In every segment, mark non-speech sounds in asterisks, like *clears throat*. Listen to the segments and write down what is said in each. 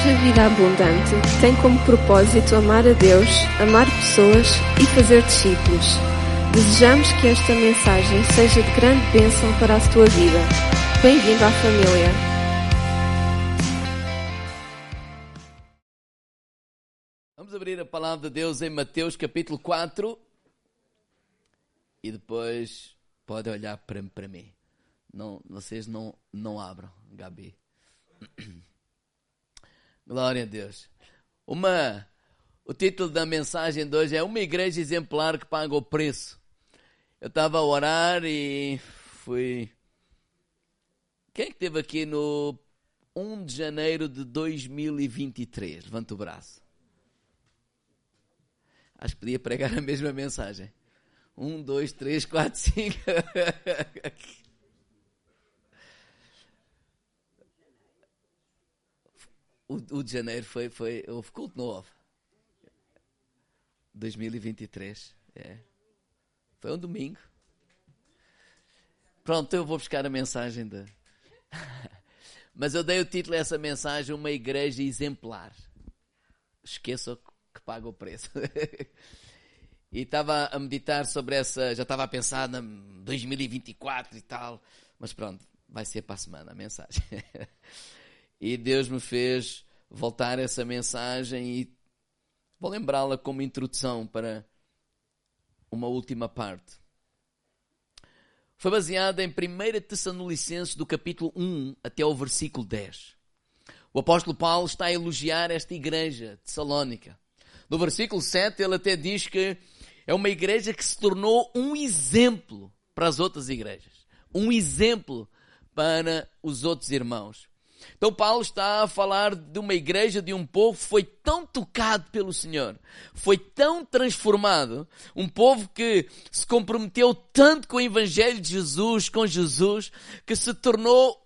Igreja Vida Abundante tem como propósito amar a Deus, amar pessoas e fazer discípulos. Desejamos que esta mensagem seja de grande bênção para a tua vida. Bem-vindo à família. Vamos abrir a palavra de Deus em Mateus capítulo 4 e depois pode olhar para, para mim. Não, vocês não, não abram, Gabi. *clears throat* Glória a Deus. Uma, o título da mensagem de hoje é Uma igreja exemplar que paga o preço. Eu estava a orar e fui. Quem é que esteve aqui no 1 de janeiro de 2023? Levanta o braço. Acho que podia pregar a mesma mensagem. Um, dois, três, quatro, cinco. *laughs* o, o de janeiro foi, foi, houve culto novo. 2023, é. Foi um domingo. Pronto, eu vou buscar a mensagem de... *laughs* Mas eu dei o título a essa mensagem, uma igreja exemplar. Esqueça que paga o preço. *laughs* e estava a meditar sobre essa, já estava a pensar na 2024 e tal, mas pronto, vai ser para a semana a mensagem. *laughs* E Deus me fez voltar essa mensagem e vou lembrá-la como introdução para uma última parte. Foi baseada em 1 Tessalonicenses do capítulo 1 até o versículo 10. O apóstolo Paulo está a elogiar esta igreja de Salónica. No versículo 7 ele até diz que é uma igreja que se tornou um exemplo para as outras igrejas. Um exemplo para os outros irmãos. Então Paulo está a falar de uma igreja, de um povo que foi tão tocado pelo Senhor, foi tão transformado, um povo que se comprometeu tanto com o Evangelho de Jesus, com Jesus, que se tornou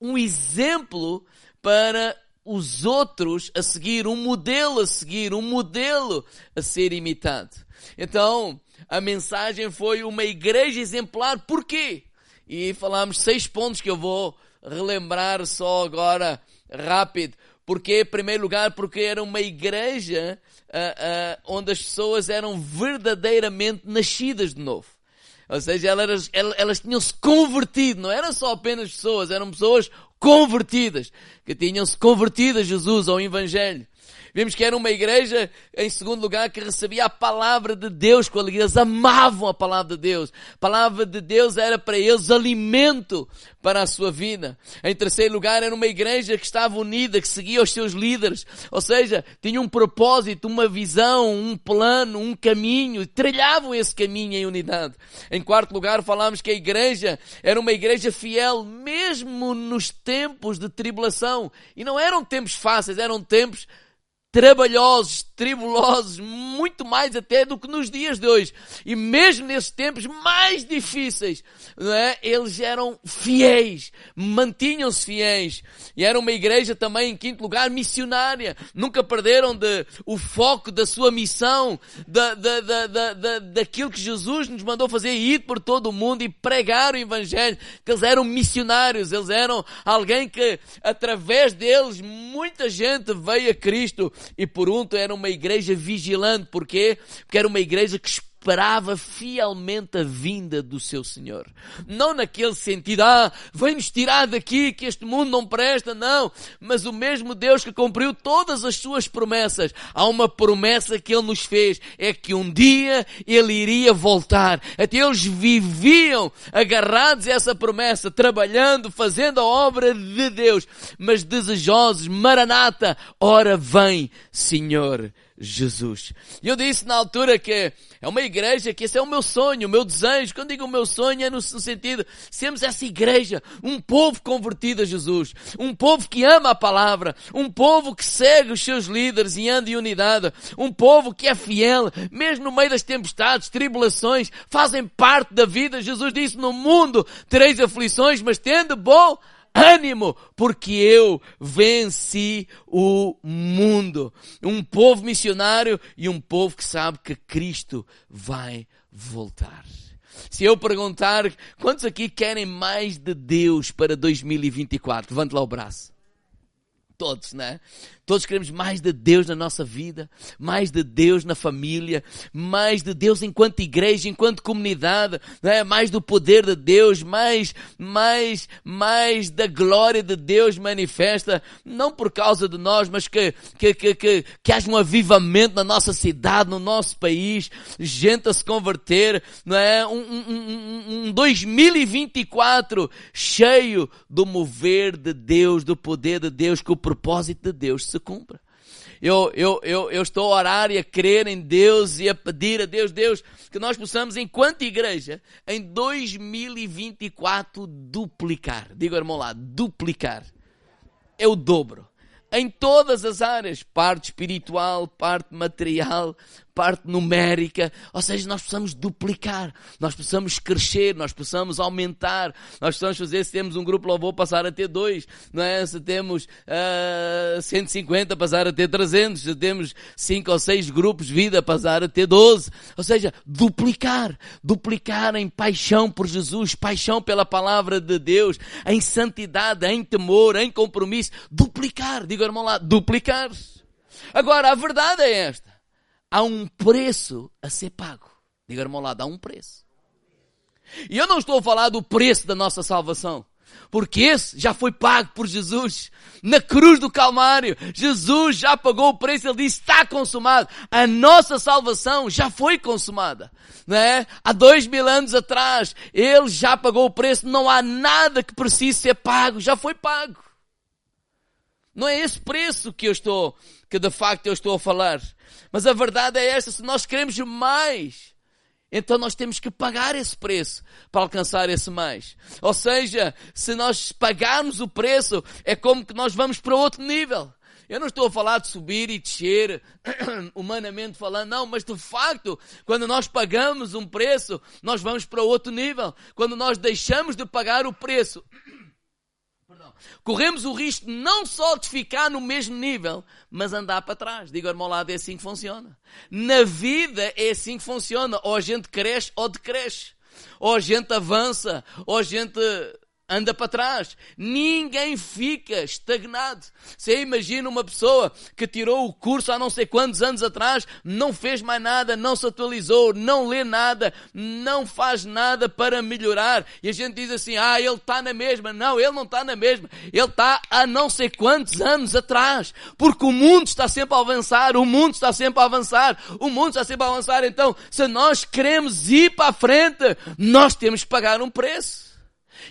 um exemplo para os outros a seguir, um modelo a seguir, um modelo a ser imitado. Então, a mensagem foi uma igreja exemplar, porquê? E falamos seis pontos que eu vou relembrar só agora rápido. Porque, em primeiro lugar, porque era uma igreja uh, uh, onde as pessoas eram verdadeiramente nascidas de novo. Ou seja, elas, elas, elas tinham-se convertido, não eram só apenas pessoas, eram pessoas convertidas, que tinham-se convertido a Jesus, ao Evangelho. Vimos que era uma igreja, em segundo lugar, que recebia a palavra de Deus com alegria. Eles amavam a palavra de Deus. A palavra de Deus era para eles alimento para a sua vida. Em terceiro lugar, era uma igreja que estava unida, que seguia os seus líderes. Ou seja, tinha um propósito, uma visão, um plano, um caminho. E trilhavam esse caminho em unidade. Em quarto lugar, falámos que a igreja era uma igreja fiel, mesmo nos tempos de tribulação. E não eram tempos fáceis, eram tempos trabalhosos, tribulosos, muito mais até do que nos dias de hoje. E mesmo nesses tempos mais difíceis, não é? eles eram fiéis, mantinham-se fiéis. E era uma igreja também, em quinto lugar, missionária. Nunca perderam de, o foco da sua missão, da, da, da, da, da, daquilo que Jesus nos mandou fazer, ir por todo o mundo e pregar o Evangelho. Que eles eram missionários, eles eram alguém que, através deles, muita gente veio a Cristo e por um era uma igreja vigilante. Porquê? Porque era uma igreja que esperava fielmente a vinda do seu Senhor. Não naquele sentido, ah, vem-nos tirar daqui que este mundo não presta, não. Mas o mesmo Deus que cumpriu todas as suas promessas. Há uma promessa que Ele nos fez, é que um dia Ele iria voltar. Até eles viviam agarrados a essa promessa, trabalhando, fazendo a obra de Deus, mas desejosos, maranata, ora vem, Senhor Jesus. E eu disse na altura que é uma igreja que esse é o meu sonho, o meu desejo. Quando digo o meu sonho é no, sentido, sermos essa igreja, um povo convertido a Jesus, um povo que ama a palavra, um povo que segue os seus líderes e anda em unidade, um povo que é fiel, mesmo no meio das tempestades, tribulações, fazem parte da vida. Jesus disse, no mundo tereis aflições, mas tendo bom ânimo, porque eu venci o mundo. Um povo missionário e um povo que sabe que Cristo vai voltar. Se eu perguntar quantos aqui querem mais de Deus para 2024, levante lá o braço. Todos, né? Todos queremos mais de Deus na nossa vida, mais de Deus na família, mais de Deus enquanto igreja, enquanto comunidade, né? mais do poder de Deus, mais, mais, mais da glória de Deus manifesta, não por causa de nós, mas que, que, que, que, que haja um avivamento na nossa cidade, no nosso país, gente a se converter, não é? Um, um, um, um 2024 cheio do mover de Deus, do poder de Deus, que o propósito de Deus se cumpra. Eu, eu, eu, eu estou a orar e a crer em Deus e a pedir a Deus, Deus, que nós possamos, enquanto igreja, em 2024, duplicar. Diga, irmão lá, duplicar. É o dobro em todas as áreas, parte espiritual, parte material, parte numérica, ou seja, nós precisamos duplicar, nós precisamos crescer, nós precisamos aumentar, nós precisamos fazer, se temos um grupo louvor, passar a ter dois, não é? Se temos uh, ah, 150, passar a ter 300, se temos cinco ou seis grupos vida, passar a ter 12, ou seja, duplicar, duplicar em paixão por Jesus, paixão pela palavra de Deus, em santidade, em temor, em compromisso, duplicar, diga irmão lá, duplicar. Agora, a verdade é esta há um preço a ser pago. Diga, irmão lá, há um preço. E eu não estou a falar do preço da nossa salvação. Porque esse já foi pago por Jesus. Na cruz do Calvário, Jesus já pagou o preço, ele disse, está consumado. A nossa salvação já foi consumada. Não é? Há dois mil anos atrás, ele já pagou o preço, não há nada que precise ser pago, já foi pago. Não é esse preço que eu estou, que de facto eu estou a falar. Mas a verdade é esta, se nós queremos mais, então nós temos que pagar esse preço para alcançar esse mais. Ou seja, se nós pagarmos o preço, é como que nós vamos para outro nível. Eu não estou a falar de subir e descer, *coughs* humanamente falando, não, mas de facto, quando nós pagamos um preço, nós vamos para outro nível. Quando nós deixamos de pagar o preço, corremos o risco não só de ficar no mesmo nível, mas andar para trás. Digo, irmão é assim que funciona. Na vida é assim que funciona. Ou a gente cresce ou decresce. Ou a gente avança, ou a gente anda para trás. Ninguém fica estagnado. Você imagina uma pessoa que tirou o curso há não sei quantos anos atrás, não fez mais nada, não se atualizou, não lê nada, não faz nada para melhorar. E a gente diz assim, ah, ele está na mesma. Não, ele não está na mesma. Ele está há não sei quantos anos atrás. Porque o mundo está sempre a avançar, o mundo está sempre a avançar, o mundo está sempre a avançar. Então, se nós queremos ir para a frente, nós temos que pagar um preço.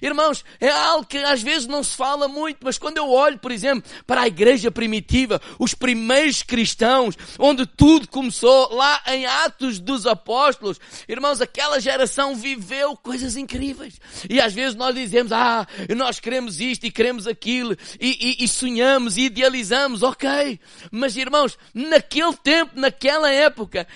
Irmãos, é algo que às vezes não se fala muito, mas quando eu olho, por exemplo, para a igreja primitiva, os primeiros cristãos, onde tudo começou, lá em Atos dos Apóstolos, irmãos, aquela geração viveu coisas incríveis. E às vezes nós dizemos, ah, nós queremos isto e queremos aquilo, e, e, e sonhamos e idealizamos, ok. Mas irmãos, naquele tempo, naquela época,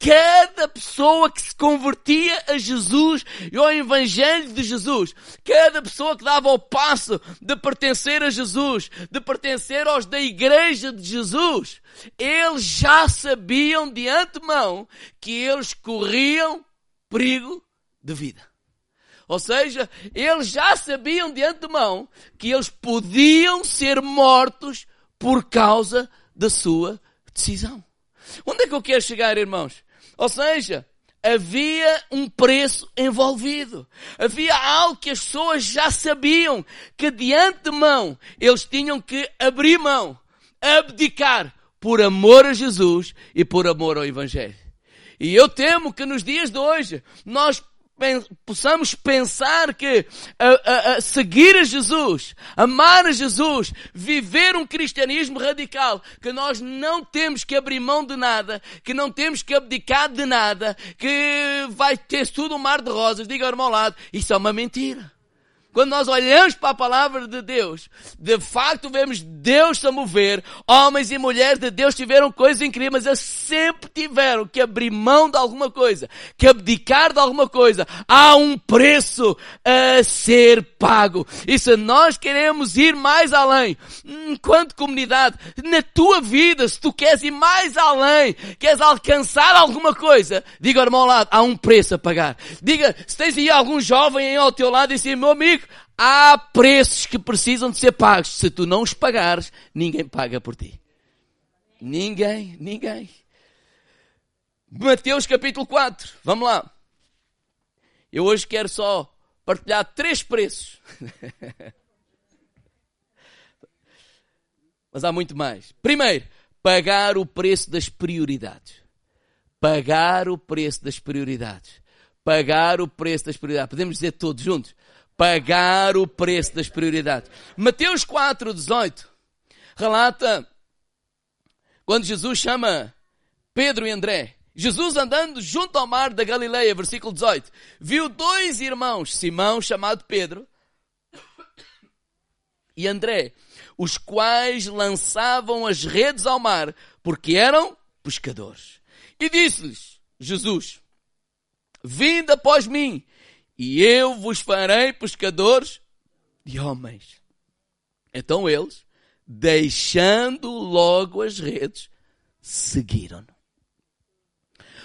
cada pessoa que se convertia a Jesus e ao Evangelho de Jesus, cada pessoa que dava o passo de pertencer a Jesus, de pertencer aos da Igreja de Jesus, eles já sabiam de antemão que eles corriam perigo de vida. Ou seja, eles já sabiam de antemão que eles podiam ser mortos por causa da sua decisão. Onde é que eu quero chegar, irmãos? Ou seja, havia um preço envolvido. Havia algo que as pessoas já sabiam que de antemão eles tinham que abrir mão, abdicar por amor a Jesus e por amor ao Evangelho. E eu temo que nos dias de hoje nós possamos pensar que a, a, a seguir a Jesus, amar a Jesus, viver um cristianismo radical, que nós não temos que abrir mão de nada, que não temos que abdicar de nada, que vai ter tudo um mar de rosas, diga ao irmão ao lado, isso é uma mentira. Quando nós olhamos para a palavra de Deus, de facto vemos Deus se mover, homens e mulheres de Deus tiveram coisas incríveis, mas eles sempre tiveram que abrir mão de alguma coisa, que abdicar de alguma coisa. Há um preço a ser pago. E se nós queremos ir mais além, enquanto comunidade, na tua vida, se tu queres ir mais além, queres alcançar alguma coisa, diga ao irmão ao lado, há um preço a pagar. Diga, se tens aí algum jovem ao teu lado e assim, meu amigo, Há preços que precisam de ser pagos. Se tu não os pagares, ninguém paga por ti. Ninguém, ninguém. Mateus capítulo 4. Vamos lá. Eu hoje quero só partilhar três preços. *laughs* Mas há muito mais. Primeiro, pagar o preço das prioridades. Pagar o preço das prioridades. Pagar o preço das prioridades. Podemos dizer todos juntos? Pagar o preço das prioridades. Mateus 4, 18 relata quando Jesus chama Pedro e André. Jesus andando junto ao mar da Galileia, versículo 18, viu dois irmãos, Simão chamado Pedro e André, os quais lançavam as redes ao mar, porque eram pescadores. E disse-lhes Jesus: Vinde após mim, e eu vos farei pescadores de homens. Então eles, deixando logo as redes, seguiram-no.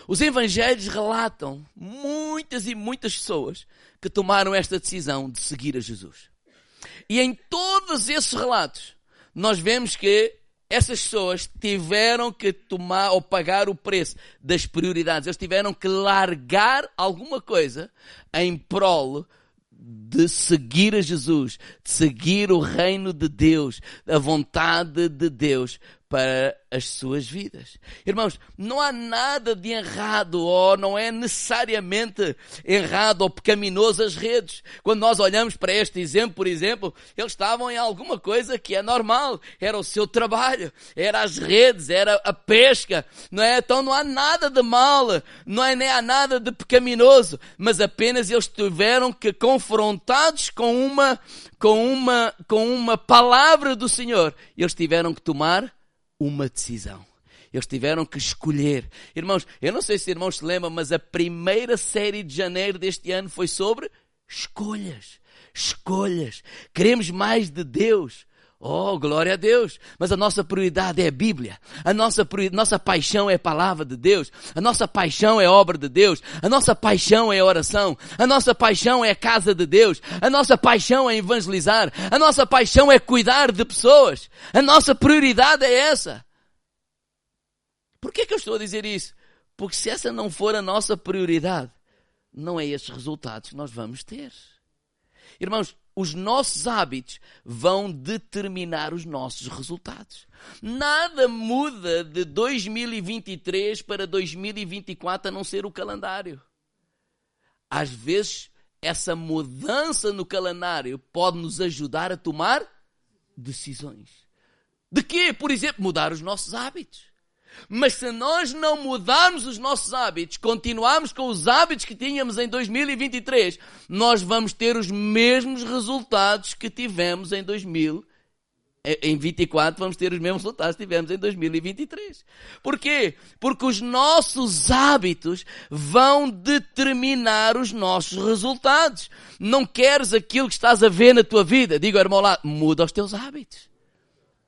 Os evangelhos relatam muitas e muitas pessoas que tomaram esta decisão de seguir a Jesus. E em todos esses relatos, nós vemos que essas pessoas tiveram que tomar ou pagar o preço das prioridades. Eles tiveram que largar alguma coisa em prol de seguir a Jesus, de seguir o reino de Deus, a vontade de Deus para as suas vidas. Irmãos, não há nada de errado ou não é necessariamente errado ou pecaminoso as redes. Quando nós olhamos para este exemplo, por exemplo, eles estavam em alguma coisa que é normal. Era o seu trabalho, era as redes, era a pesca, não é? Então não há nada de mal, não é nem há nada de pecaminoso, mas apenas eles tiveram que confrontados com uma com uma com uma palavra do Senhor, eles tiveram que tomar uma decisão. Eles tiveram que escolher. Irmãos, eu não sei se irmãos se lembram, mas a primeira série de janeiro deste ano foi sobre escolhas. Escolhas. Queremos mais de Deus. Oh, glória a Deus! Mas a nossa prioridade é a Bíblia. A nossa, nossa paixão é a palavra de Deus. A nossa paixão é a obra de Deus. A nossa paixão é a oração. A nossa paixão é a casa de Deus. A nossa paixão é evangelizar. A nossa paixão é cuidar de pessoas. A nossa prioridade é essa. Por que, é que eu estou a dizer isso? Porque se essa não for a nossa prioridade, não é esses resultados que nós vamos ter. Irmãos, os nossos hábitos vão determinar os nossos resultados. Nada muda de 2023 para 2024 a não ser o calendário. Às vezes, essa mudança no calendário pode nos ajudar a tomar decisões. De quê? Por exemplo, mudar os nossos hábitos. Mas se nós não mudarmos os nossos hábitos, continuarmos com os hábitos que tínhamos em 2023, nós vamos ter os mesmos resultados que tivemos em 2000 em 24 vamos ter os mesmos resultados que tivemos em 2023. Por quê? Porque os nossos hábitos vão determinar os nossos resultados. Não queres aquilo que estás a ver na tua vida? Diga ao irmão lá, muda os teus hábitos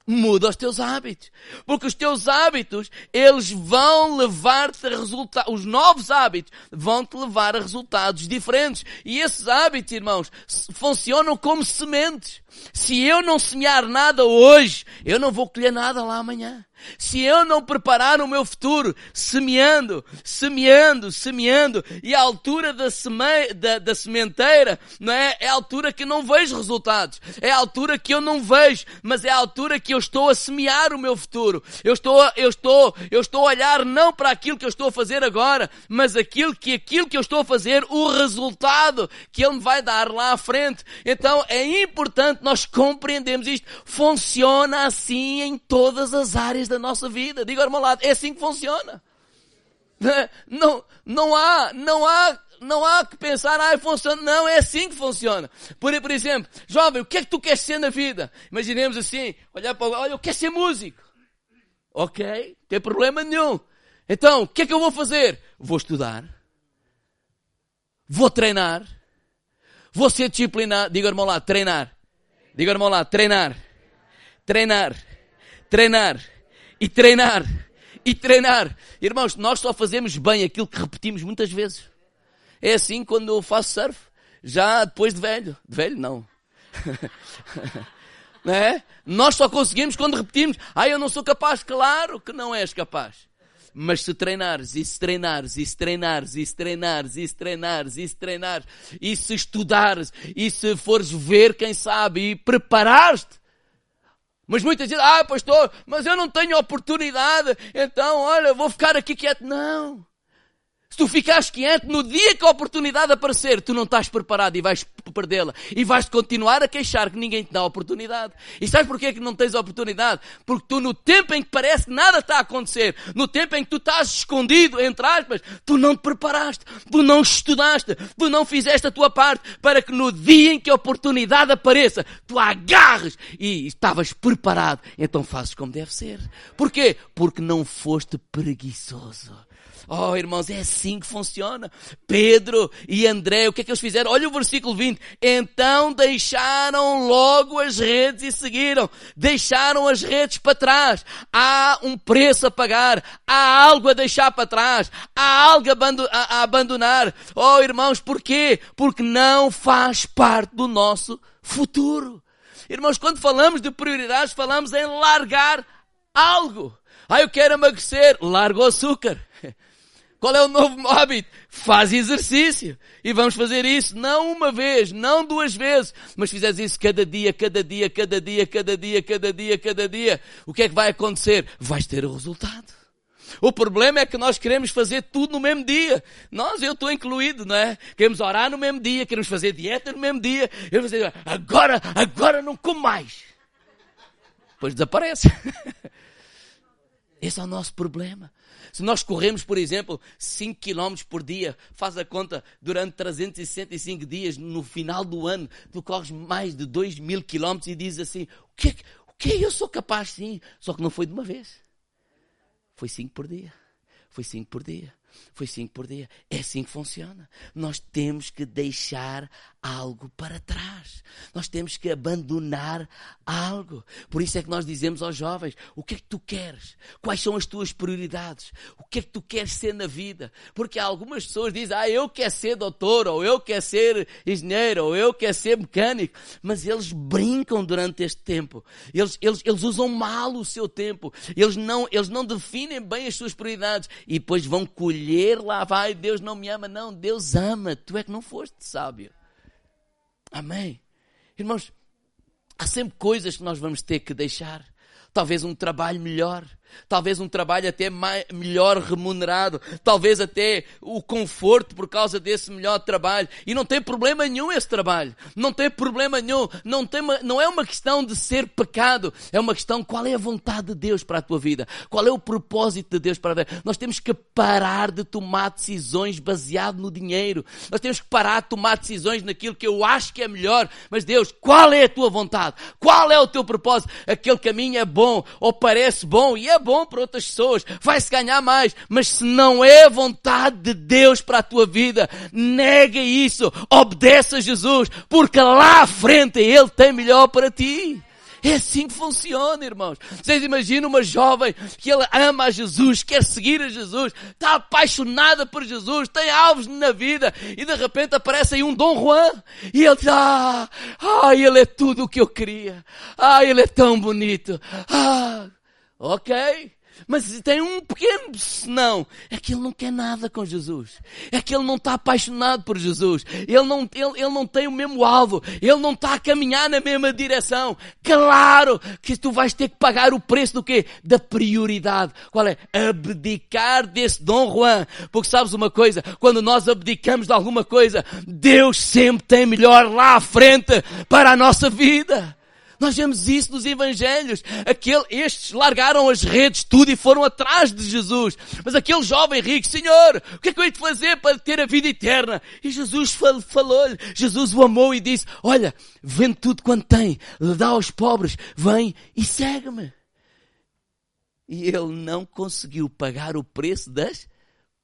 muda os teus hábitos. Porque os teus hábitos, eles vão levar-te a resultados, os novos hábitos vão te levar a resultados diferentes. E esses hábitos, irmãos, funcionam como sementes. Se eu não semear nada hoje, eu não vou colher nada lá amanhã. Se eu não preparar o meu futuro, semeando, semeando, semeando, e a altura da, seme, da, da, sementeira, não é? É a altura que não vejo resultados. É a altura que eu não vejo, mas é a altura que eu estou a semear o meu futuro. Eu estou, eu estou, eu estou a olhar não para aquilo que eu estou a fazer agora, mas aquilo que, aquilo que eu estou a fazer, o resultado que ele me vai dar lá à frente. Então é importante nós compreendermos isto. Funciona assim em todas as áreas da nossa vida. Diga ao irmão lado, é assim que funciona. Não, não há, não há, não há que pensar, ah, funciona. Não, é assim que funciona. Por, por exemplo, jovem, o que é que tu queres ser na vida? Imaginemos assim, olhar para o, olha, eu quero ser músico. Ok, tem problema nenhum. Então, o que é que eu vou fazer? Vou estudar. Vou treinar. Vou ser disciplinado. Diga, irmão lá, treinar. Diga, irmão lá, treinar. Treinar. Treinar e treinar e treinar. Irmãos, nós só fazemos bem aquilo que repetimos muitas vezes. É assim quando eu faço surf. Já depois de velho. De velho, não. *laughs* não é? Nós só conseguimos quando repetimos. Ah, eu não sou capaz. Claro que não és capaz. Mas se treinares, e se treinares, e se treinares, e se treinares, e se treinares, e se treinares, e se estudares, e se fores ver, quem sabe, e preparares-te. Mas muitas vezes, ah, pastor, mas eu não tenho oportunidade, então, olha, vou ficar aqui quieto. Não. Se tu ficares quieto, no dia que a oportunidade aparecer, tu não estás preparado e vais perdê-la. E vais continuar a queixar que ninguém te dá a oportunidade. E sabes porquê que não tens a oportunidade? Porque tu, no tempo em que parece que nada está a acontecer, no tempo em que tu estás escondido, entre aspas, tu não te preparaste, tu não estudaste, tu não fizeste a tua parte para que no dia em que a oportunidade apareça, tu a agarres e estavas preparado. Então fazes como deve ser. Porquê? Porque não foste preguiçoso. Oh, irmãos, é assim que funciona. Pedro e André, o que é que eles fizeram? Olha o versículo 20. Então deixaram logo as redes e seguiram. Deixaram as redes para trás. Há um preço a pagar. Há algo a deixar para trás. Há algo a abandonar. Oh, irmãos, porquê? Porque não faz parte do nosso futuro. Irmãos, quando falamos de prioridades, falamos em largar algo. Ah, eu quero emagrecer. Larga o açúcar. Qual é o novo hábito? Faz exercício. E vamos fazer isso não uma vez, não duas vezes, mas fizeres isso cada dia, cada dia, cada dia, cada dia, cada dia, cada dia. O que é que vai acontecer? Vais ter o resultado. O problema é que nós queremos fazer tudo no mesmo dia. Nós, eu estou incluído, não é? Queremos orar no mesmo dia, queremos fazer dieta no mesmo dia. Queremos fazer, agora, agora não como mais. Depois desaparece. *laughs* Esse é o nosso problema. Se nós corremos, por exemplo, 5 km por dia, faz a conta, durante 365 dias, no final do ano, tu corres mais de 2 mil km e dizes assim, o que, é o que eu sou capaz sim? Só que não foi de uma vez. Foi 5 por dia. Foi 5 por dia. Foi 5 por dia. É assim que funciona. Nós temos que deixar algo para trás. Nós temos que abandonar algo. Por isso é que nós dizemos aos jovens: o que é que tu queres? Quais são as tuas prioridades? O que é que tu queres ser na vida? Porque algumas pessoas dizem: ah, eu quero ser doutor, ou eu quero ser engenheiro, ou eu quero ser mecânico. Mas eles brincam durante este tempo. Eles, eles, eles usam mal o seu tempo. Eles não, eles não definem bem as suas prioridades. E depois vão colher lá, vai, Deus não me ama. Não, Deus ama. Tu é que não foste sábio. Amém. Irmãos, há sempre coisas que nós vamos ter que deixar. Talvez um trabalho melhor, talvez um trabalho até mais, melhor remunerado, talvez até o conforto por causa desse melhor trabalho. E não tem problema nenhum esse trabalho. Não tem problema nenhum. Não, tem não é uma questão de ser pecado. É uma questão qual é a vontade de Deus para a tua vida. Qual é o propósito de Deus para a vida. Nós temos que parar de tomar decisões baseado no dinheiro. Nós temos que parar de tomar decisões naquilo que eu acho que é melhor. Mas Deus, qual é a tua vontade? Qual é o teu propósito? Aquele caminho é bom ou parece bom e é é bom para outras pessoas, vai-se ganhar mais, mas se não é vontade de Deus para a tua vida, nega isso, obedece a Jesus, porque lá à frente Ele tem melhor para ti. É assim que funciona, irmãos. Vocês imaginam uma jovem que ela ama a Jesus, quer seguir a Jesus, está apaixonada por Jesus, tem alvos na vida e de repente aparece aí um Dom Juan e ele diz, ah, ah, ele é tudo o que eu queria. Ah, ele é tão bonito. Ah, Ok, mas tem um pequeno não. É que ele não quer nada com Jesus. É que ele não está apaixonado por Jesus. Ele não, ele, ele não tem o mesmo alvo. Ele não está a caminhar na mesma direção. Claro que tu vais ter que pagar o preço do quê? Da prioridade. Qual é? Abdicar desse Dom Juan. Porque sabes uma coisa? Quando nós abdicamos de alguma coisa, Deus sempre tem melhor lá à frente para a nossa vida. Nós vemos isso nos Evangelhos. Aquele, estes largaram as redes, tudo e foram atrás de Jesus. Mas aquele jovem rico, Senhor, o que é que eu hei de fazer para ter a vida eterna? E Jesus falou-lhe, Jesus o amou e disse, olha, vende tudo quanto tem, dá aos pobres, vem e segue-me. E ele não conseguiu pagar o preço das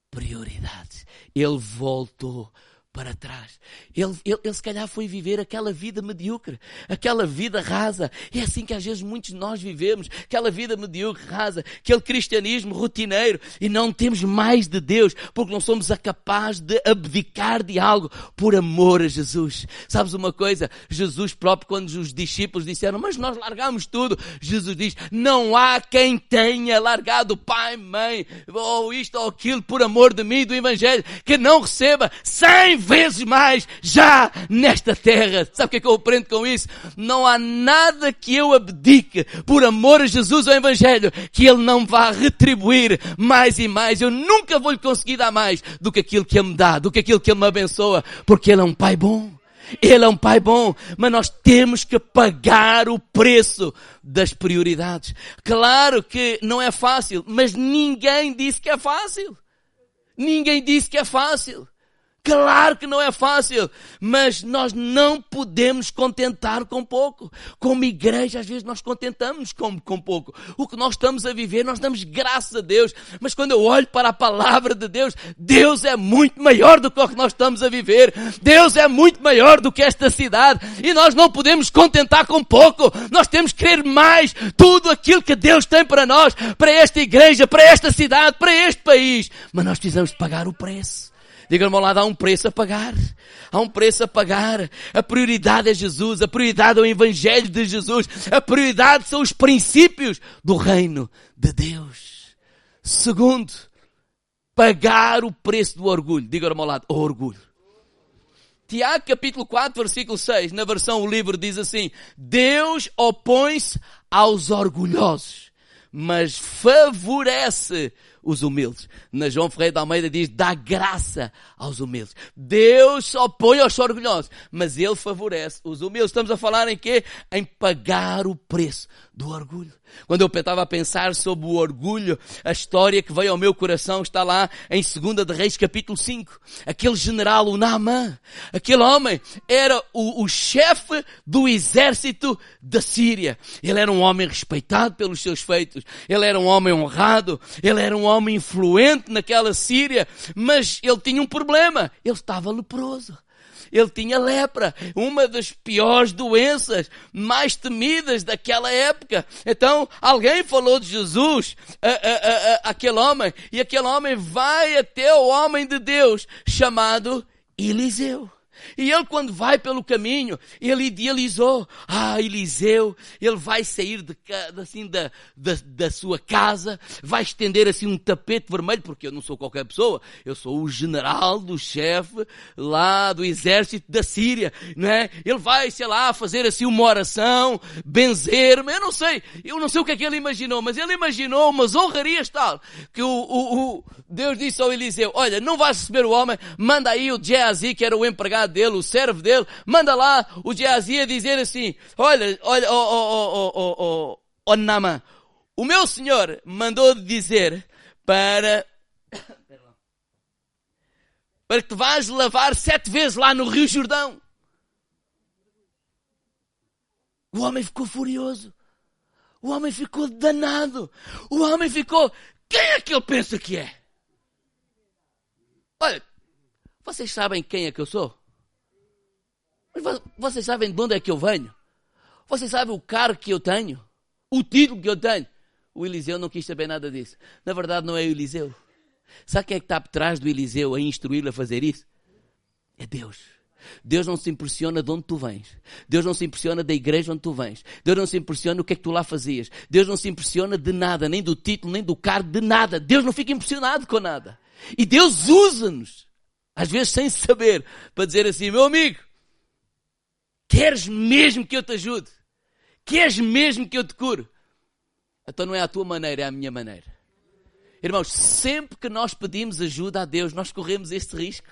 prioridades. Ele voltou para trás. Ele, ele, ele, se calhar foi viver aquela vida medíocre, aquela vida rasa. É assim que às vezes muitos de nós vivemos, aquela vida medíocre, rasa, aquele cristianismo rotineiro e não temos mais de Deus porque não somos capazes de abdicar de algo por amor a Jesus. Sabes uma coisa? Jesus próprio, quando os discípulos disseram, mas nós largamos tudo, Jesus diz, não há quem tenha largado pai, mãe, ou isto ou aquilo por amor de mim e do Evangelho, que não receba cem vezes mais já nesta terra. Sabe o que é que eu aprendo com isso? Não há nada que eu abdique por amor a Jesus ou ao Evangelho que Ele não vá retribuir mais e mais. Eu nunca vou lhe conseguir dar mais do que aquilo que Ele me dá, do que aquilo que Ele me abençoa, porque Ele é um Pai bom. Ele é um pai bom, mas nós temos que pagar o preço das prioridades. Claro que não é fácil, mas ninguém disse que é fácil. Ninguém disse que é fácil. Claro que não é fácil, mas nós não podemos contentar com pouco. Como igreja, às vezes nós contentamos com, com pouco. O que nós estamos a viver, nós damos graças a Deus. Mas quando eu olho para a palavra de Deus, Deus é muito maior do que o que nós estamos a viver. Deus é muito maior do que esta cidade. E nós não podemos contentar com pouco. Nós temos que querer mais tudo aquilo que Deus tem para nós, para esta igreja, para esta cidade, para este país. Mas nós precisamos pagar o preço. Diga-me ao lado, há um preço a pagar. Há um preço a pagar. A prioridade é Jesus. A prioridade é o Evangelho de Jesus. A prioridade são os princípios do reino de Deus. Segundo, pagar o preço do orgulho. Diga-me ao lado, o orgulho. Tiago capítulo 4, versículo 6, na versão o livro diz assim, Deus opõe-se aos orgulhosos, mas favorece os humildes. Na João Ferreira da Almeida diz, dá graça aos humildes. Deus só põe aos orgulhosos, mas Ele favorece os humildes. Estamos a falar em quê? Em pagar o preço do orgulho. Quando eu estava a pensar sobre o orgulho, a história que veio ao meu coração está lá em 2 de Reis capítulo 5. Aquele general, o Naaman, aquele homem era o, o chefe do exército da Síria. Ele era um homem respeitado pelos seus feitos. Ele era um homem honrado. Ele era um homem influente naquela Síria. Mas ele tinha um problema. Ele estava leproso ele tinha lepra, uma das piores doenças mais temidas daquela época. Então, alguém falou de Jesus, a, a, a, aquele homem, e aquele homem vai até o homem de Deus chamado Eliseu. E ele, quando vai pelo caminho, ele idealizou. Ah, Eliseu, ele vai sair de, assim, da, da, da, sua casa, vai estender assim um tapete vermelho, porque eu não sou qualquer pessoa, eu sou o general do chefe lá do exército da Síria, não é? Ele vai, sei lá, fazer assim uma oração, benzer-me, eu não sei, eu não sei o que é que ele imaginou, mas ele imaginou umas honrarias tal, que o, o, o Deus disse ao Eliseu, olha, não vais receber o homem, manda aí o Geazi, que era o empregado dele, o servo dele, manda lá o Geazi a dizer assim, olha, olha, oh, oh, oh, oh, oh, Nama, o meu senhor mandou dizer para, para que vás lavar sete vezes lá no Rio Jordão. O homem ficou furioso. O homem ficou danado. O homem ficou, quem é que ele pensa que é? Olha, vocês sabem quem é que eu sou? Vocês sabem de onde é que eu venho? Vocês sabem o cargo que eu tenho? O título que eu tenho? O Eliseu não quis saber nada disso. Na verdade, não é o Eliseu. Sabe quem é que está por trás do Eliseu a instruí-lo a fazer isso? É Deus. Deus não se impressiona de onde tu vens. Deus não se impressiona da igreja onde tu vens. Deus não se impressiona do que é que tu lá fazias. Deus não se impressiona de nada, nem do título, nem do cargo, de nada. Deus não fica impressionado com nada. E Deus usa-nos, às vezes sem saber, para dizer assim, meu amigo, Queres mesmo que eu te ajude? Queres mesmo que eu te cure? Então não é a tua maneira, é a minha maneira. Irmãos, sempre que nós pedimos ajuda a Deus, nós corremos este risco.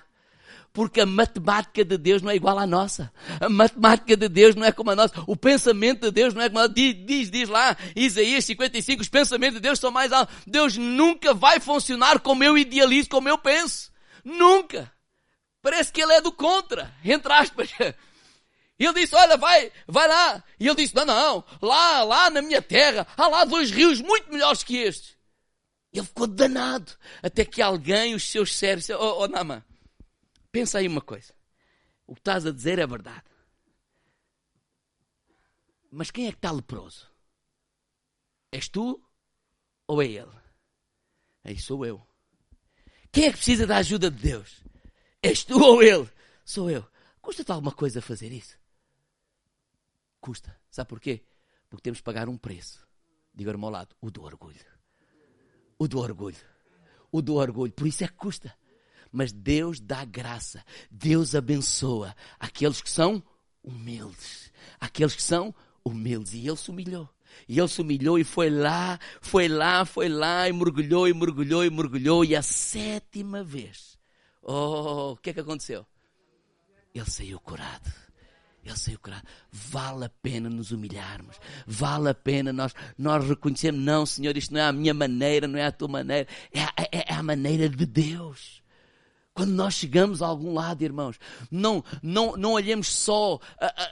Porque a matemática de Deus não é igual à nossa. A matemática de Deus não é como a nossa. O pensamento de Deus não é como a nossa. Diz, diz, diz lá, Isaías 55, os pensamentos de Deus são mais altos. Deus nunca vai funcionar como eu idealizo, como eu penso. Nunca. Parece que ele é do contra, entre aspas. *laughs* E ele disse, olha, vai, vai lá. E ele disse, não, não, lá, lá na minha terra, há lá dois rios muito melhores que estes. E ele ficou danado. Até que alguém, os seus sérios, oh, oh Nama, pensa aí uma coisa. O que estás a dizer é verdade. Mas quem é que está leproso? És tu ou é ele? Aí sou eu. Quem é que precisa da ajuda de Deus? És tu ou ele? Sou eu. Custa-te alguma coisa fazer isso? Custa. Sabe porquê? Porque temos que pagar um preço. Diga ao lado, o do orgulho. O do orgulho. O do orgulho. Por isso é que custa. Mas Deus dá graça. Deus abençoa aqueles que são humildes. Aqueles que são humildes. E ele se humilhou. E ele se humilhou e foi lá, foi lá, foi lá, e mergulhou, e mergulhou, e mergulhou. E a sétima vez, oh, o que é que aconteceu? Ele saiu curado. Ele saiu curado. Vale a pena nos humilharmos. Vale a pena nós, nós reconhecermos, não, Senhor, isto não é a minha maneira, não é a tua maneira. É, é, é a maneira de Deus. Quando nós chegamos a algum lado, irmãos, não, não, não olhemos só,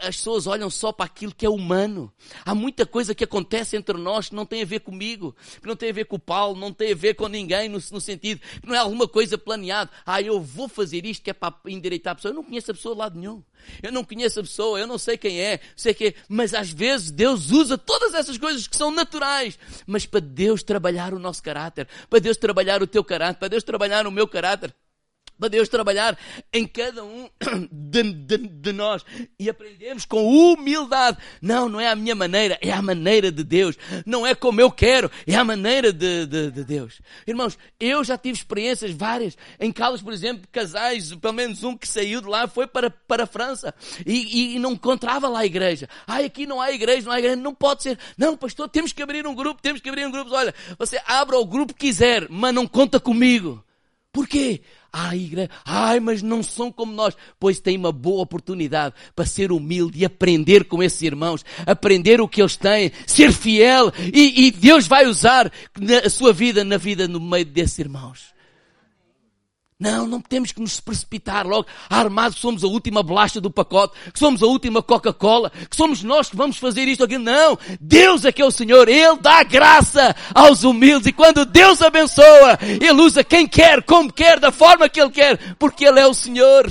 as pessoas olham só para aquilo que é humano. Há muita coisa que acontece entre nós que não tem a ver comigo, que não tem a ver com o Paulo, não tem a ver com ninguém, no, no sentido que não é alguma coisa planeada. Ah, eu vou fazer isto que é para endireitar a pessoa. Eu não conheço a pessoa de lado nenhum. Eu não conheço a pessoa, eu não sei quem é, sei que, mas às vezes Deus usa todas essas coisas que são naturais, mas para Deus trabalhar o nosso caráter, para Deus trabalhar o teu caráter, para Deus trabalhar o meu caráter para Deus trabalhar em cada um *clears throat* de, de, de, nós e aprendemos com humildade. Não, não é a minha maneira, é a maneira de Deus. Não é como eu quero, é a maneira de, de, de Deus. Irmãos, eu já tive experiências várias. Em Carlos, por exemplo, casais, pelo menos um que saiu de lá foi para, para a França e, e não encontrava lá a igreja. Ai, aqui não há igreja, não há igreja, não pode ser. Não, pastor, temos que abrir um grupo, temos que abrir um grupo. Olha, você abra o grupo que quiser, mas não conta comigo. Porquê? Ai, igreja, ai, mas não são como nós. Pois tem uma boa oportunidade para ser humilde e aprender com esses irmãos, aprender o que eles têm, ser fiel e, e Deus vai usar a sua vida na vida no meio desses irmãos. Não, não temos que nos precipitar logo, armados que somos a última bolacha do pacote, que somos a última Coca-Cola, que somos nós que vamos fazer isto aqui. Não, Deus é que é o Senhor, Ele dá graça aos humildes e quando Deus abençoa, Ele usa quem quer, como quer, da forma que Ele quer, porque Ele é o Senhor.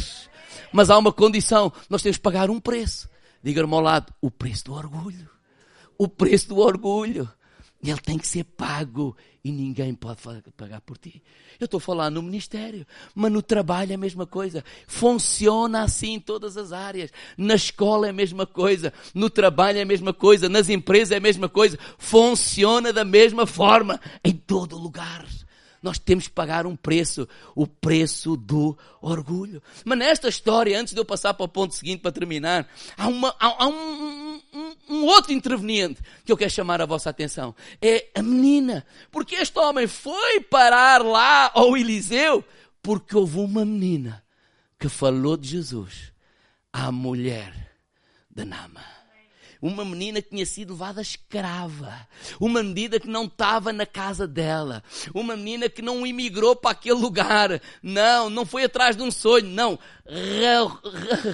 Mas há uma condição, nós temos que pagar um preço. Diga-me ao lado, o preço do orgulho. O preço do orgulho. Ele tem que ser pago e ninguém pode pagar por ti. Eu estou a falar no ministério, mas no trabalho é a mesma coisa. Funciona assim em todas as áreas. Na escola é a mesma coisa, no trabalho é a mesma coisa, nas empresas é a mesma coisa. Funciona da mesma forma em todo lugar. Nós temos que pagar um preço, o preço do orgulho. Mas nesta história, antes de eu passar para o ponto seguinte para terminar, há, uma, há, há um, um, um, outro interveniente que eu quero chamar a vossa atenção. É a menina. Porque este homem foi parar lá ao Eliseu porque houve uma menina que falou de Jesus à mulher de Nama uma menina que tinha sido levada escrava, uma menina que não estava na casa dela, uma menina que não imigrou para aquele lugar, não, não foi atrás de um sonho, não,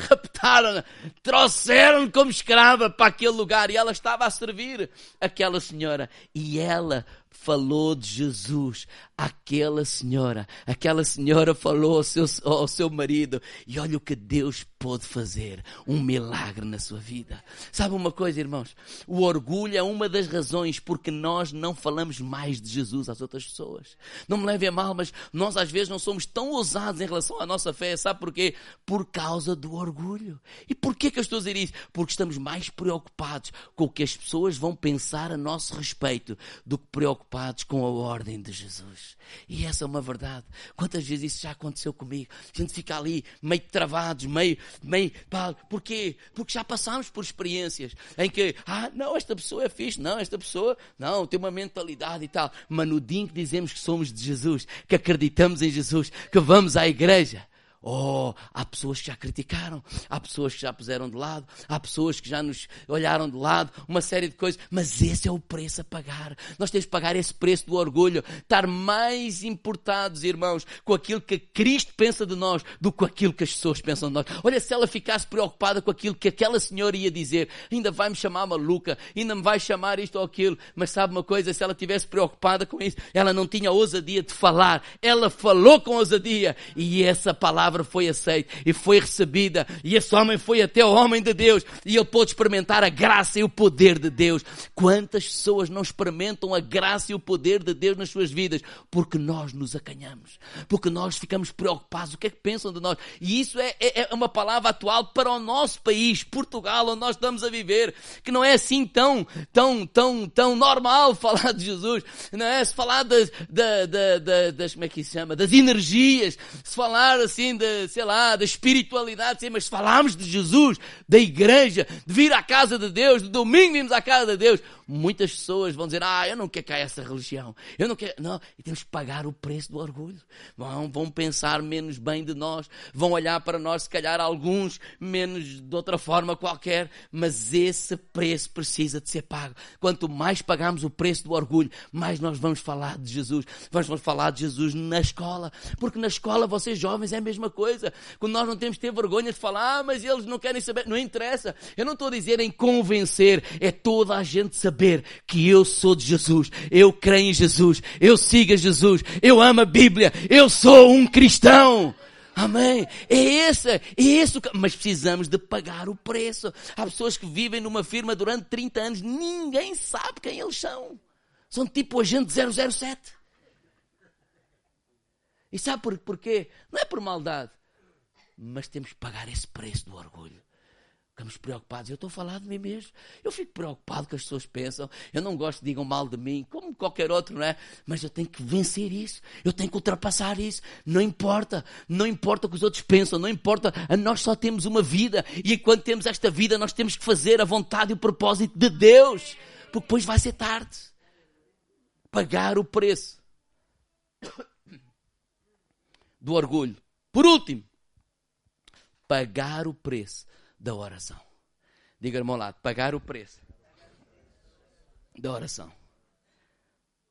raptaram, trouxeram como escrava para aquele lugar. E ela estava a servir aquela senhora. E ela falou de Jesus àquela senhora. Aquela senhora falou ao seu, ao seu marido. E olha o que Deus pôde fazer. Um milagre na sua vida. Sabe uma coisa, irmãos? O orgulho é uma das razões porque nós não falamos mais de Jesus às outras pessoas. Não me levem a mal, mas nós às vezes não somos tão ousados em relação à nossa fé. Sabe porquê? Por causa do orgulho. E porquê que eu estou a dizer isso? Porque estamos mais preocupados com o que as pessoas vão pensar a nosso respeito do que preocupados com a ordem de Jesus. E essa é uma verdade. Quantas vezes isso já aconteceu comigo? A gente fica ali meio travados, meio, meio, pá, porquê? Porque já passámos por experiências em que, ah, não, esta pessoa é fixe, não, esta pessoa, não, tem uma mentalidade e tal. Mas no dia em que dizemos que somos de Jesus, que acreditamos em Jesus, que vamos à igreja, Oh, há pessoas que já criticaram, há pessoas que já puseram de lado, há pessoas que já nos olharam de lado, uma série de coisas, mas esse é o preço a pagar. Nós temos que pagar esse preço do orgulho, estar mais importados, irmãos, com aquilo que Cristo pensa de nós do que com aquilo que as pessoas pensam de nós. Olha, se ela ficasse preocupada com aquilo que aquela senhora ia dizer, ainda vai me chamar maluca, ainda me vai chamar isto ou aquilo, mas sabe uma coisa, se ela estivesse preocupada com isso, ela não tinha ousadia de falar, ela falou com ousadia. E essa palavra palavra foi aceita e foi recebida e esse homem foi até o homem de Deus e ele pôde experimentar a graça e o poder de Deus. Quantas pessoas não experimentam a graça e o poder de Deus nas suas vidas? Porque nós nos acanhamos, porque nós ficamos preocupados. O que é que pensam de nós? E isso é, é, é uma palavra atual para o nosso país, Portugal, onde nós estamos a viver, que não é assim tão, tão, tão, tão normal *laughs* falar de Jesus, não é? Se falar das, da, da, da, das, como é que se chama? Das energias, se falar assim de, sei lá, da espiritualidade, sim, mas se falarmos de Jesus, da igreja, de vir à casa de Deus, de domingo vimos à casa de Deus, muitas pessoas vão dizer, ah, eu não quero cair essa religião, eu não quero, não, e temos que pagar o preço do orgulho. Vão, vão pensar menos bem de nós, vão olhar para nós, se calhar alguns, menos de outra forma qualquer, mas esse preço precisa de ser pago. Quanto mais pagamos o preço do orgulho, mais nós vamos falar de Jesus. Vamos falar de Jesus na escola, porque na escola vocês jovens é a mesma coisa. Quando nós não temos que ter vergonha de falar, ah, mas eles não querem saber, não interessa. Eu não estou a dizer em convencer, é toda a gente saber que eu sou de Jesus, eu creio em Jesus, eu sigo a Jesus, eu amo a Bíblia, eu sou um cristão. Amém. É esse, é esse, mas precisamos de pagar o preço. Há pessoas que vivem numa firma durante 30 anos, ninguém sabe quem eles são. São tipo agente 007. E sabe por, porquê? Não é por maldade. Mas temos que pagar esse preço do orgulho. Ficamos preocupados. Eu estou a falar de mim mesmo. Eu fico preocupado com as pessoas pensam. Eu não gosto que digam mal de mim, como qualquer outro, não é? Mas eu tenho que vencer isso. Eu tenho que ultrapassar isso. Não importa. Não importa o que os outros pensam. Não importa. Nós só temos uma vida. E enquanto temos esta vida, nós temos que fazer a vontade e o propósito de Deus. Porque depois vai ser tarde. Pagar o preço do orgulho. Por último, pagar o preço da oração. Diga, irmão lado, pagar o preço da oração.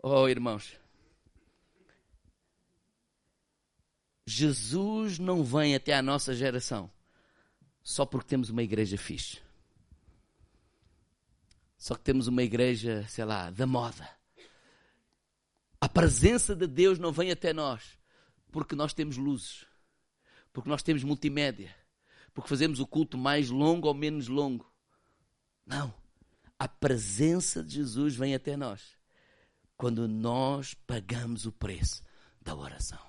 Oh, irmãos. Jesus não vem até a nossa geração só porque temos uma igreja fixe. Só que temos uma igreja, sei lá, da moda. A presença de Deus não vem até nós porque nós temos luzes, porque nós temos multimédia, porque fazemos o culto mais longo ou menos longo. Não. A presença de Jesus vem até nós quando nós pagamos o preço da oração.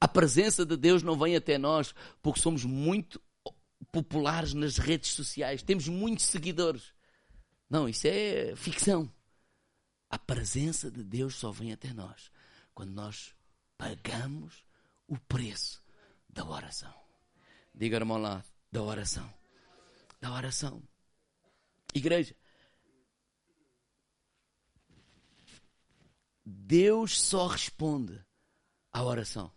A presença de Deus não vem até nós porque somos muito populares nas redes sociais, temos muitos seguidores. Não, isso é ficção. A presença de Deus só vem até nós quando nós pagamos o preço da oração. Diga, irmão lá, da oração. Da oração. Igreja. Deus só responde à oração.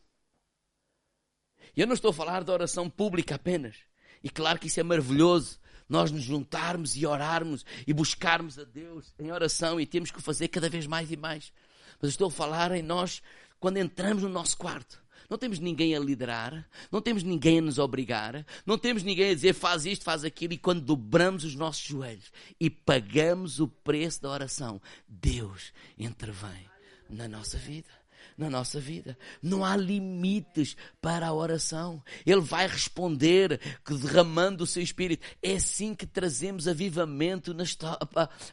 Eu não estou a falar da oração pública apenas. E claro que isso é maravilhoso. Nós nos juntarmos e orarmos e buscarmos a Deus em oração e temos que fazer cada vez mais e mais. Mas estou a falar em nós quando entramos no nosso quarto não temos ninguém a liderar, não temos ninguém a nos obrigar, não temos ninguém a dizer faz isto, faz aquilo, e quando dobramos os nossos joelhos e pagamos o preço da oração, Deus intervém na nossa vida na nossa vida. Não há limites para a oração. Ele vai responder derramando o seu espírito. É assim que trazemos avivamento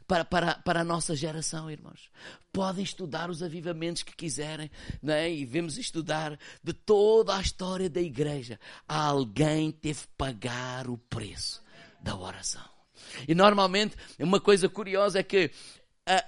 para, para, para a nossa geração, irmãos. Podem estudar os avivamentos que quiserem, não é? e vemos estudar de toda a história da igreja. Alguém teve que pagar o preço da oração. E normalmente, uma coisa curiosa é que a,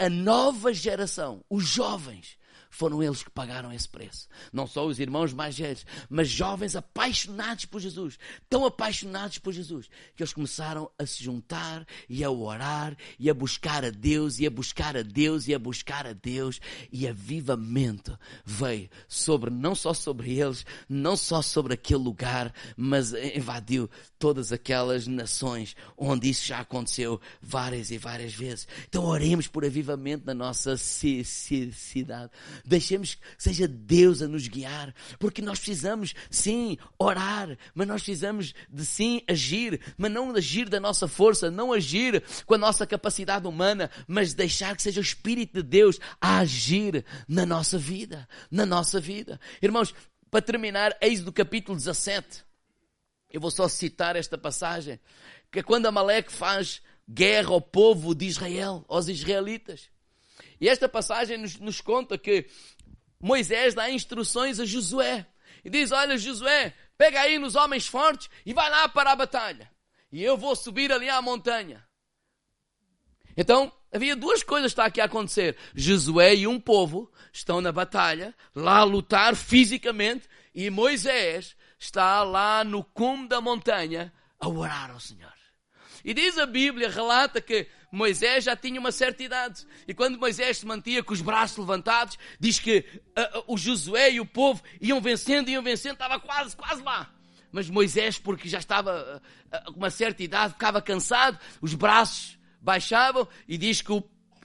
a, a nova geração, os jovens, foram eles que pagaram esse preço. Não só os irmãos mais velhos, mas jovens apaixonados por Jesus. Tão apaixonados por Jesus que eles começaram a se juntar e a orar e a buscar a Deus e a buscar a Deus e a buscar a Deus. E avivamento veio sobre, não só sobre eles, não só sobre aquele lugar, mas invadiu todas aquelas nações onde isso já aconteceu várias e várias vezes. Então oremos por avivamento na nossa cidade. Deixemos que seja Deus a nos guiar, porque nós precisamos, sim, orar, mas nós precisamos de sim agir, mas não agir da nossa força, não agir com a nossa capacidade humana, mas deixar que seja o Espírito de Deus a agir na nossa vida, na nossa vida. Irmãos, para terminar, eis do capítulo 17. Eu vou só citar esta passagem, que é quando Amaleque faz guerra ao povo de Israel, aos israelitas. E esta passagem nos, nos conta que Moisés dá instruções a Josué. E diz: Olha, Josué, pega aí nos homens fortes e vai lá para a batalha. E eu vou subir ali à montanha. Então, havia duas coisas que está aqui a acontecer. Josué e um povo estão na batalha, lá a lutar fisicamente, e Moisés está lá no cume da montanha a orar ao Senhor. E diz a Bíblia, relata que Moisés já tinha uma certa idade. E quando Moisés se mantia com os braços levantados, diz que uh, uh, o Josué e o povo iam vencendo, iam vencendo, estava quase, quase lá. Mas Moisés, porque já estava uh, com uma certa idade, ficava cansado, os braços baixavam e diz que o,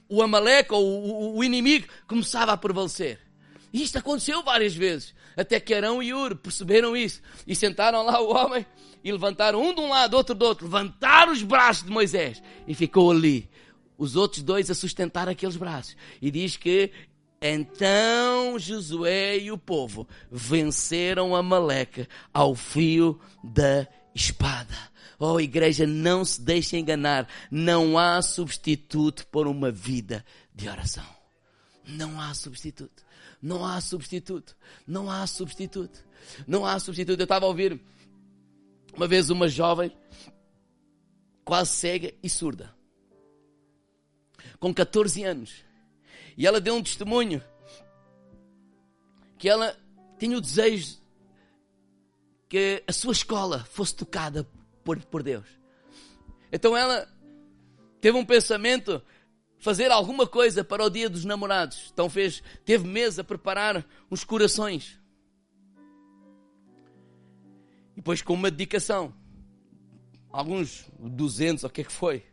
o Amaleque, ou o, o inimigo, começava a prevalecer. E isto aconteceu várias vezes. Até que Arão e Ur perceberam isso. E sentaram lá o homem e levantaram um de um lado, outro do outro. Levantaram os braços de Moisés. E ficou ali. Os outros dois a sustentar aqueles braços. E diz que então Josué e o povo venceram a Maleca ao fio da espada. Oh, igreja, não se deixe enganar. Não há substituto por uma vida de oração. Não há substituto. Não há substituto. Não há substituto. Não há substituto. Eu estava a ouvir uma vez uma jovem quase cega e surda. Com 14 anos. E ela deu um testemunho que ela tinha o desejo que a sua escola fosse tocada por, por Deus. Então ela teve um pensamento fazer alguma coisa para o dia dos namorados. Então fez, teve meses a preparar uns corações. E depois com uma dedicação, alguns 200 ou o que é que foi,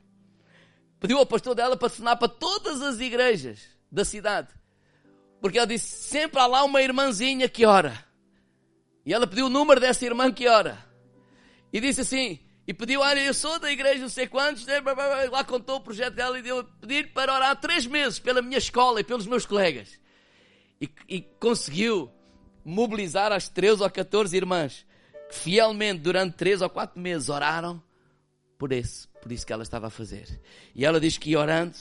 pediu ao pastor dela para assinar para todas as igrejas da cidade. Porque ela disse, sempre há lá uma irmãzinha que ora. E ela pediu o número dessa irmã que ora. E disse assim, e pediu, olha, eu sou da igreja não sei quantos, né, lá contou o projeto dela e deu a pedir para orar três meses pela minha escola e pelos meus colegas. E, e conseguiu mobilizar as 13 ou 14 irmãs que fielmente durante três ou quatro meses oraram por isso, por isso que ela estava a fazer. E ela diz que orando,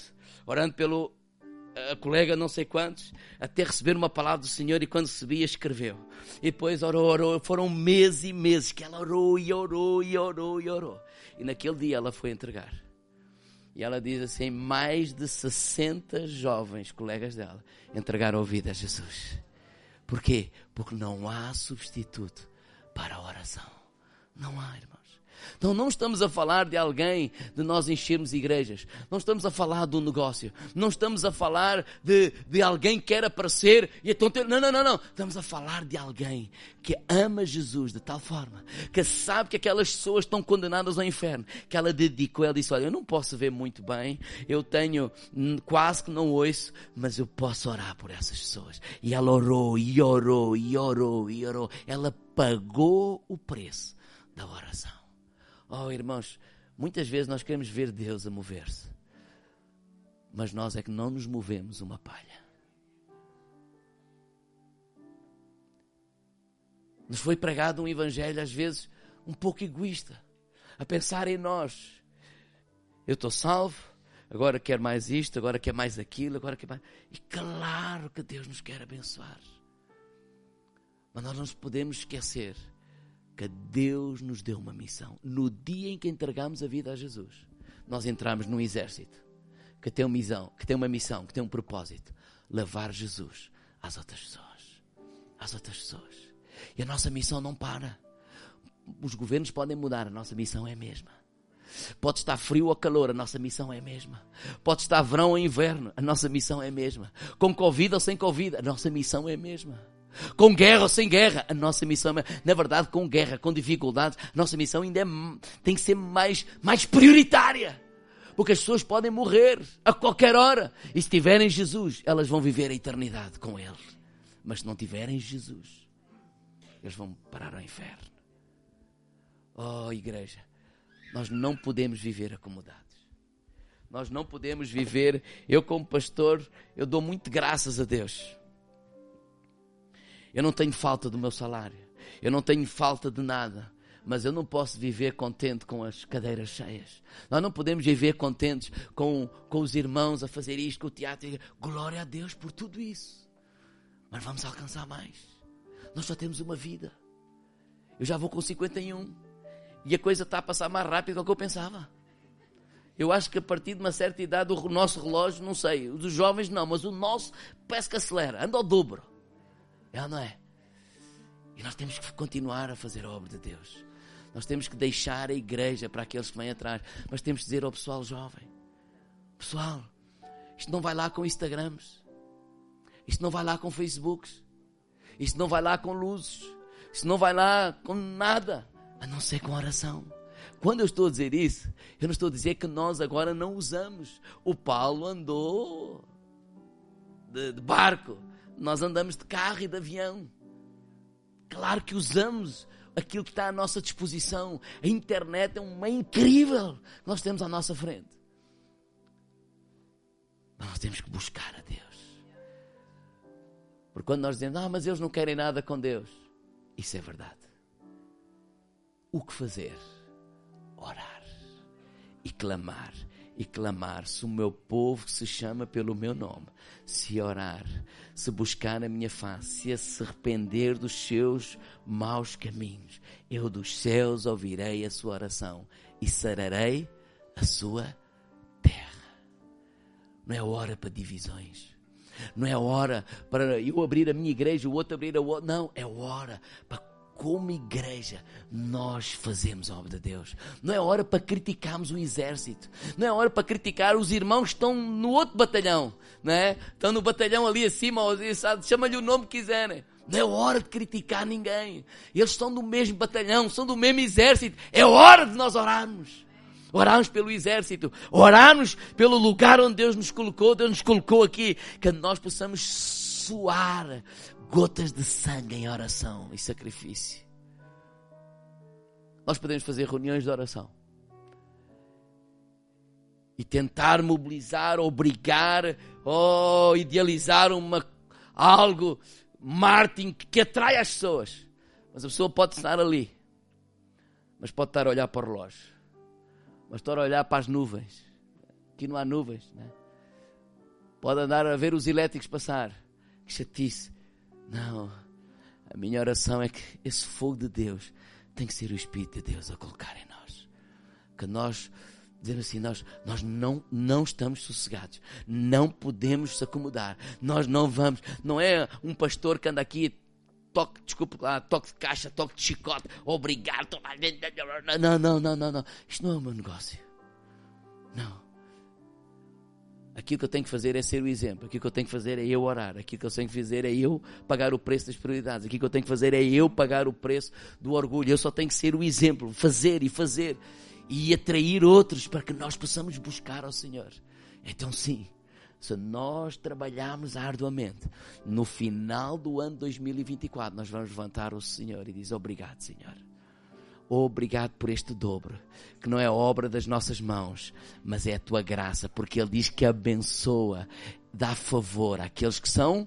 orando pelo a colega não sei quantos, até receber uma palavra do Senhor e quando recebia escreveu. E depois orou, orou, foram meses e meses que ela orou e orou e orou e orou. E naquele dia ela foi entregar. E ela diz assim: mais de 60 jovens colegas dela entregaram a vida a Jesus. Porquê? Porque não há substituto para a oração. Não há, irmão. Então não estamos a falar de alguém, de nós enchermos igrejas. Não estamos a falar do negócio. Não estamos a falar de, de alguém que quer aparecer e então ter... Não, não, não, não. Estamos a falar de alguém que ama Jesus de tal forma que sabe que aquelas pessoas estão condenadas ao inferno. Que ela dedicou, ela disse, olha, eu não posso ver muito bem, eu tenho quase que não ouço, mas eu posso orar por essas pessoas. E ela orou, e orou, e orou, e orou. Ela pagou o preço da oração. Oh, irmãos, muitas vezes nós queremos ver Deus a mover-se, mas nós é que não nos movemos uma palha. Nos foi pregado um evangelho, às vezes, um pouco egoísta, a pensar em nós. Eu estou salvo, agora quero mais isto, agora quero mais aquilo, agora quero mais. E claro que Deus nos quer abençoar. Mas nós não nos podemos esquecer que Deus nos deu uma missão. No dia em que entregamos a vida a Jesus, nós entramos num exército que tem uma missão, que tem uma missão, que tem um propósito, levar Jesus às outras pessoas, às outras pessoas. E a nossa missão não para. Os governos podem mudar, a nossa missão é a mesma. Pode estar frio ou calor, a nossa missão é a mesma. Pode estar verão ou inverno, a nossa missão é a mesma. Com Covid ou sem Covid, a nossa missão é a mesma. Com guerra ou sem guerra, a nossa missão, é, na verdade, com guerra, com dificuldades, a nossa missão ainda é, tem que ser mais, mais prioritária. Porque as pessoas podem morrer a qualquer hora. E se tiverem Jesus, elas vão viver a eternidade com Ele. Mas se não tiverem Jesus, eles vão parar ao inferno. Oh, igreja, nós não podemos viver acomodados. Nós não podemos viver. Eu, como pastor, eu dou muito graças a Deus Eu não tenho falta do meu salário. Eu não tenho falta de nada. Mas eu não posso viver contente com as cadeiras cheias. Nós não podemos viver contentes com, com os irmãos a fazer isto, com o teatro. Glória a Deus por tudo isso. Mas vamos alcançar mais. Nós só temos uma vida. Eu já vou com 51. E a coisa está a passar mais rápido do que eu pensava. Eu acho que a partir de uma certa idade o nosso relógio, não sei, os dos jovens não, mas o nosso parece que acelera, anda ao dobro. É ou não é? E nós temos que continuar a fazer a obra de Deus. Nós temos que deixar a igreja para aqueles que vêm atrás. Mas temos que dizer ao pessoal jovem: Pessoal, isto não vai lá com Instagrams. Isto não vai lá com Facebooks. Isto não vai lá com luzes. Isto não vai lá com nada. A não ser com oração. Quando eu estou a dizer isso, eu não estou a dizer que nós agora não usamos. O Paulo andou de, de barco. Nós andamos de carro e de avião. Claro que usamos aquilo que está à nossa disposição. A internet é um meio incrível que nós temos à nossa frente. Mas nós temos que buscar a Deus. Porque quando nós dizemos, ah, mas eles não querem nada com Deus, isso é verdade. O que fazer? Orar e clamar e clamar. Se o meu povo se chama pelo meu nome, se orar, se buscar a minha face, se se arrepender dos seus maus caminhos, eu dos céus ouvirei a sua oração e sararei a sua terra. Não é hora para divisões. Não é hora para eu abrir a minha igreja, o outro abrir a outra. Não, é hora para como igreja, nós fazemos a obra de Deus. Não é hora para criticarmos o exército. Não é hora para criticar os irmãos que estão no outro batalhão. Não é? Estão no batalhão ali acima, chama-lhe o nome que quiserem. Não é hora de criticar ninguém. Eles estão do mesmo batalhão, são do mesmo exército. É hora de nós orarmos. Orarmos pelo exército, orarmos pelo lugar onde Deus nos colocou, Deus nos colocou aqui, que nós possamos suar gotas de sangue em oração e sacrifício. Nós podemos fazer reuniões de oração e tentar mobilizar, obrigar ou idealizar uma, algo, marketing que atrai as pessoas. Mas a pessoa pode estar ali, mas pode estar a olhar para o relógio, mas estar a olhar para as nuvens. Aqui não há nuvens, né? Pode andar a ver os elétricos passar. Que chatice. Não. A minha oração é que esse fogo de Deus tem que ser o Espírito de Deus a colocar em nós. Que nós, dizendo assim, nós, nós não, não estamos sossegados. Não podemos nos acomodar. Nós não vamos. Não é um pastor que anda aqui toque, desculpe lá, toque de caixa, toque de chicote, obrigado. Não, não, não, não, não. Isto não é o meu negócio. Não. Aquilo que eu tenho que fazer é ser o exemplo. Aquilo que eu tenho que fazer é eu orar. Aquilo que eu tenho que fazer é eu pagar o preço das prioridades. Aquilo que eu tenho que fazer é eu pagar o preço do orgulho. Eu só tenho que ser o exemplo, fazer e fazer e atrair outros para que nós possamos buscar ao Senhor. Então, sim, se nós trabalharmos arduamente, no final do ano 2024, nós vamos levantar o Senhor e dizer obrigado, Senhor. Obrigado por este dobro, que não é obra das nossas mãos, mas é a tua graça, porque Ele diz que abençoa, dá favor àqueles que são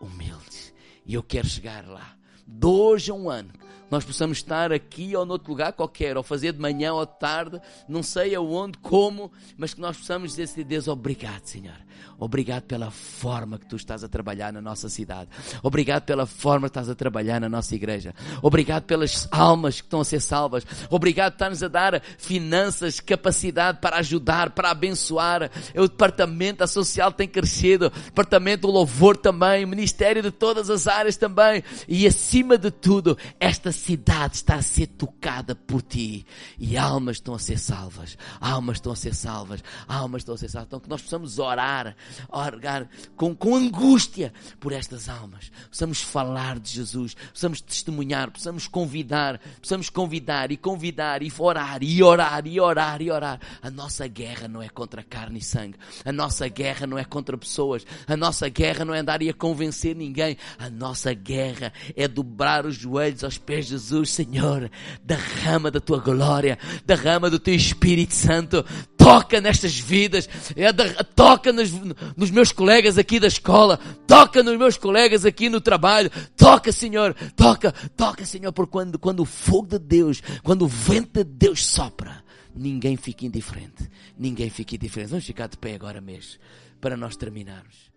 humildes. E eu quero chegar lá. De hoje a um ano, nós possamos estar aqui ou noutro lugar qualquer, ou fazer de manhã ou de tarde, não sei aonde, como, mas que nós possamos dizer assim, Deus, obrigado, Senhor. Obrigado pela forma que tu estás a trabalhar na nossa cidade. Obrigado pela forma que estás a trabalhar na nossa igreja. Obrigado pelas almas que estão a ser salvas. Obrigado por estar-nos a dar finanças, capacidade para ajudar, para abençoar. O departamento social tem crescido, o departamento do louvor também, o ministério de todas as áreas também. E acima de tudo, esta cidade está a ser tocada por ti. E almas estão a ser salvas. Almas estão a ser salvas. Almas estão a ser salvas. Então que nós possamos orar orar com, com angústia por estas almas. Possamos falar de Jesus, possamos testemunhar, possamos convidar, possamos convidar e convidar e orar e orar e orar e orar. A nossa guerra não é contra carne e sangue. A nossa guerra não é contra pessoas. A nossa guerra não é andar e a convencer ninguém. A nossa guerra é do dobrar os joelhos aos pés Jesus, Senhor, derrama da tua glória, derrama do teu Espírito Santo, toca nestas vidas, é, toca nos, nos meus colegas aqui da escola, toca nos meus colegas aqui no trabalho, toca, Senhor, toca, toca, Senhor, por quando, quando o fogo de Deus, quando o vento de Deus sopra, ninguém fica indiferente, ninguém fica indiferente. Vamos ficar de pé agora mesmo, para nós terminarmos.